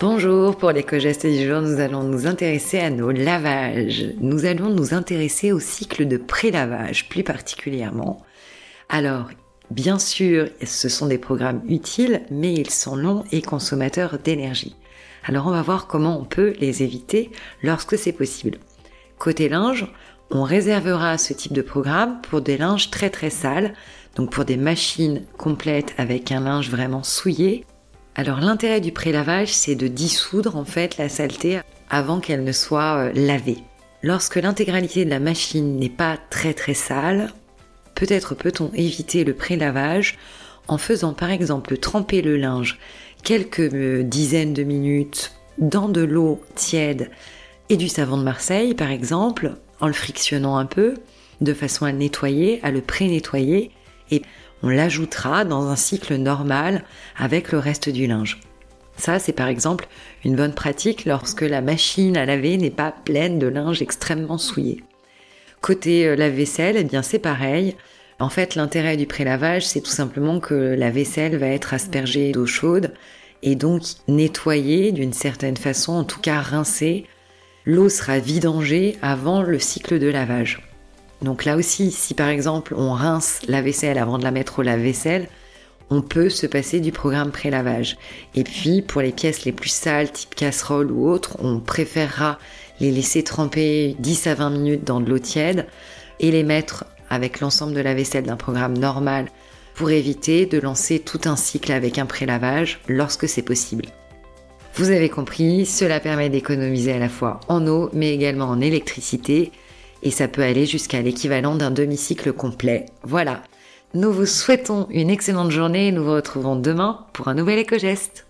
Bonjour, pour l'éco-geste du jour, nous allons nous intéresser à nos lavages. Nous allons nous intéresser au cycle de pré-lavage plus particulièrement. Alors, bien sûr, ce sont des programmes utiles, mais ils sont longs et consommateurs d'énergie. Alors on va voir comment on peut les éviter lorsque c'est possible. Côté linge, on réservera ce type de programme pour des linges très très sales, donc pour des machines complètes avec un linge vraiment souillé alors l'intérêt du pré-lavage, c'est de dissoudre en fait la saleté avant qu'elle ne soit euh, lavée. Lorsque l'intégralité de la machine n'est pas très très sale, peut-être peut-on éviter le pré-lavage en faisant par exemple tremper le linge quelques euh, dizaines de minutes dans de l'eau tiède et du savon de Marseille par exemple, en le frictionnant un peu de façon à le nettoyer, à le pré-nettoyer et on l'ajoutera dans un cycle normal avec le reste du linge. Ça, c'est par exemple une bonne pratique lorsque la machine à laver n'est pas pleine de linge extrêmement souillé. Côté euh, lave-vaisselle, eh c'est pareil. En fait, l'intérêt du prélavage, c'est tout simplement que la vaisselle va être aspergée d'eau chaude et donc nettoyée d'une certaine façon, en tout cas rincée. L'eau sera vidangée avant le cycle de lavage. Donc là aussi, si par exemple on rince la vaisselle avant de la mettre au lave-vaisselle, on peut se passer du programme pré-lavage. Et puis pour les pièces les plus sales, type casserole ou autre, on préférera les laisser tremper 10 à 20 minutes dans de l'eau tiède et les mettre avec l'ensemble de la vaisselle d'un programme normal pour éviter de lancer tout un cycle avec un pré-lavage lorsque c'est possible. Vous avez compris, cela permet d'économiser à la fois en eau mais également en électricité et ça peut aller jusqu'à l'équivalent d'un demi-cycle complet. Voilà. Nous vous souhaitons une excellente journée et nous vous retrouvons demain pour un nouvel éco-geste.